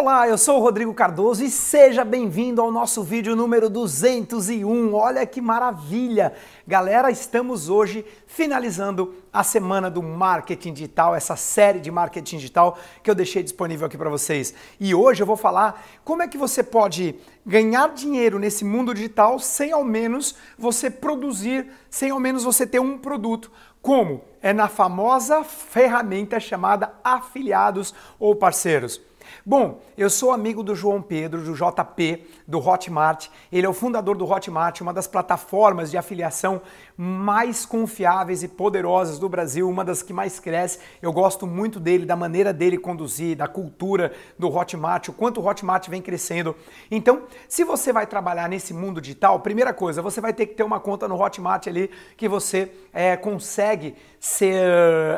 Olá, eu sou o Rodrigo Cardoso e seja bem-vindo ao nosso vídeo número 201. Olha que maravilha! Galera, estamos hoje finalizando a semana do marketing digital, essa série de marketing digital que eu deixei disponível aqui para vocês. E hoje eu vou falar como é que você pode ganhar dinheiro nesse mundo digital sem ao menos você produzir, sem ao menos você ter um produto. Como? É na famosa ferramenta chamada afiliados ou parceiros. Bom, eu sou amigo do João Pedro, do JP, do Hotmart. Ele é o fundador do Hotmart, uma das plataformas de afiliação mais confiáveis e poderosas do Brasil, uma das que mais cresce. Eu gosto muito dele, da maneira dele conduzir, da cultura do Hotmart, o quanto o Hotmart vem crescendo. Então, se você vai trabalhar nesse mundo digital, primeira coisa, você vai ter que ter uma conta no Hotmart ali que você é, consegue ser,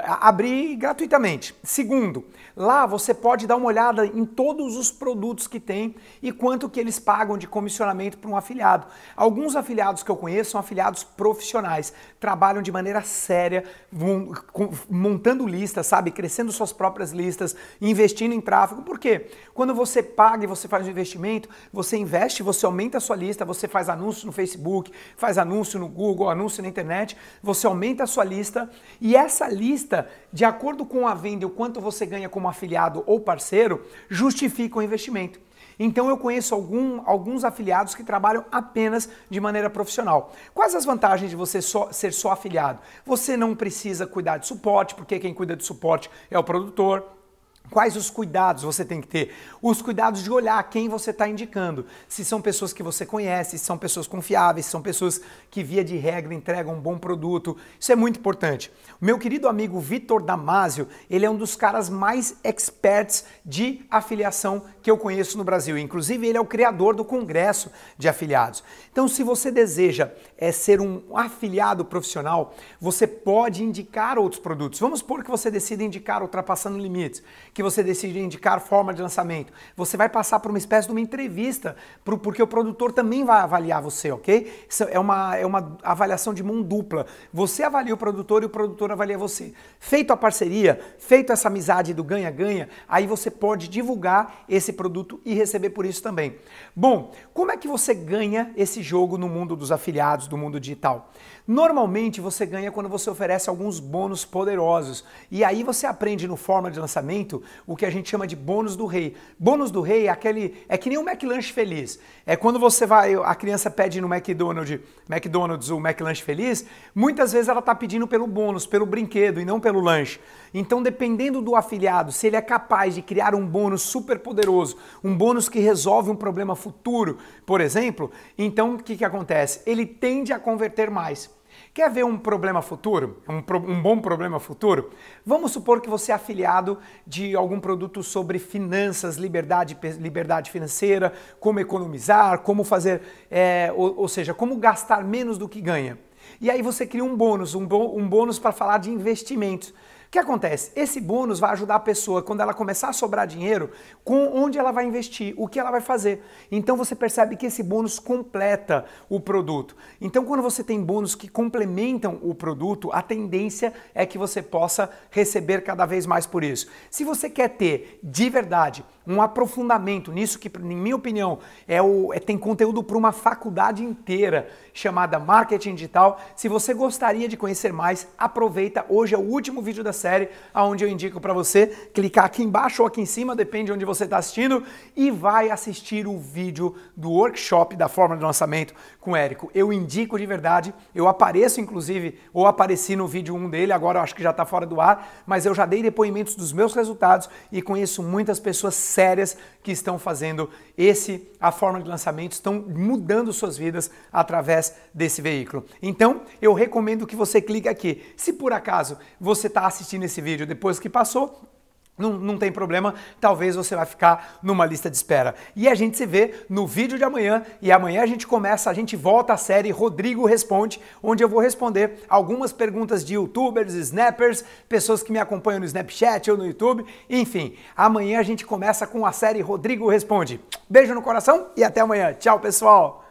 abrir gratuitamente. Segundo, lá você pode dar uma olhada em todos os produtos que tem e quanto que eles pagam de comissionamento para um afiliado. Alguns afiliados que eu conheço são afiliados profissionais, trabalham de maneira séria, montando listas, sabe, crescendo suas próprias listas, investindo em tráfego. Por quê? Quando você paga e você faz um investimento, você investe, você aumenta a sua lista, você faz anúncio no Facebook, faz anúncio no Google, anúncio na internet, você aumenta a sua lista e essa lista, de acordo com a venda e o quanto você ganha como afiliado ou parceiro, justifica o investimento. Então eu conheço algum, alguns afiliados que trabalham apenas de maneira profissional. Quais as vantagens de você só, ser só afiliado? Você não precisa cuidar de suporte, porque quem cuida de suporte é o produtor. Quais os cuidados você tem que ter? Os cuidados de olhar quem você está indicando. Se são pessoas que você conhece, se são pessoas confiáveis, se são pessoas que, via de regra, entregam um bom produto. Isso é muito importante. Meu querido amigo Vitor Damasio, ele é um dos caras mais experts de afiliação que eu conheço no Brasil. Inclusive, ele é o criador do Congresso de Afiliados. Então, se você deseja é, ser um afiliado profissional, você pode indicar outros produtos. Vamos supor que você decida indicar ultrapassando limites que você decide indicar forma de lançamento. Você vai passar por uma espécie de uma entrevista, porque o produtor também vai avaliar você, ok? Isso é uma, é uma avaliação de mão dupla. Você avalia o produtor e o produtor avalia você. Feito a parceria, feito essa amizade do ganha-ganha, aí você pode divulgar esse produto e receber por isso também. Bom, como é que você ganha esse jogo no mundo dos afiliados, do mundo digital? Normalmente você ganha quando você oferece alguns bônus poderosos. E aí você aprende no forma de lançamento o que a gente chama de bônus do rei. Bônus do rei é aquele é que nem o McLanche feliz. É quando você vai, a criança pede no McDonald's, McDonald's o McLanche feliz, muitas vezes ela está pedindo pelo bônus, pelo brinquedo e não pelo lanche. Então, dependendo do afiliado, se ele é capaz de criar um bônus super poderoso, um bônus que resolve um problema futuro, por exemplo, então o que, que acontece? Ele tende a converter mais. Quer ver um problema futuro? Um, pro, um, bom problema futuro? Vamos supor que você é afiliado de algum produto sobre finanças, liberdade, liberdade financeira, como economizar, como fazer, é, ou, ou seja, como gastar menos do que ganha. E aí você cria um bônus, um, um bônus para falar de investimentos. O que acontece? Esse bônus vai ajudar a pessoa, quando ela começar a sobrar dinheiro, com onde ela vai investir, o que ela vai fazer. Então você percebe que esse bônus completa o produto. Então, quando você tem bônus que complementam o produto, a tendência é que você possa receber cada vez mais por isso. Se você quer ter de verdade um aprofundamento nisso que, em minha opinião, é o, é, tem conteúdo para uma faculdade inteira chamada Marketing Digital. Se você gostaria de conhecer mais, aproveita. Hoje é o último vídeo da série, onde eu indico para você clicar aqui embaixo ou aqui em cima, depende de onde você está assistindo, e vai assistir o vídeo do workshop da forma de lançamento com o Érico. Eu indico de verdade, eu apareço inclusive, ou apareci no vídeo 1 dele, agora eu acho que já está fora do ar, mas eu já dei depoimentos dos meus resultados e conheço muitas pessoas sérias que estão fazendo esse, a forma de lançamento, estão mudando suas vidas através desse veículo. Então, eu recomendo que você clique aqui. Se por acaso você está assistindo esse vídeo depois que passou, não, não tem problema, talvez você vai ficar numa lista de espera. E a gente se vê no vídeo de amanhã e amanhã a gente começa, a gente volta à série Rodrigo Responde, onde eu vou responder algumas perguntas de youtubers, snappers, pessoas que me acompanham no Snapchat ou no YouTube, enfim. Amanhã a gente começa com a série Rodrigo Responde. Beijo no coração e até amanhã. Tchau, pessoal!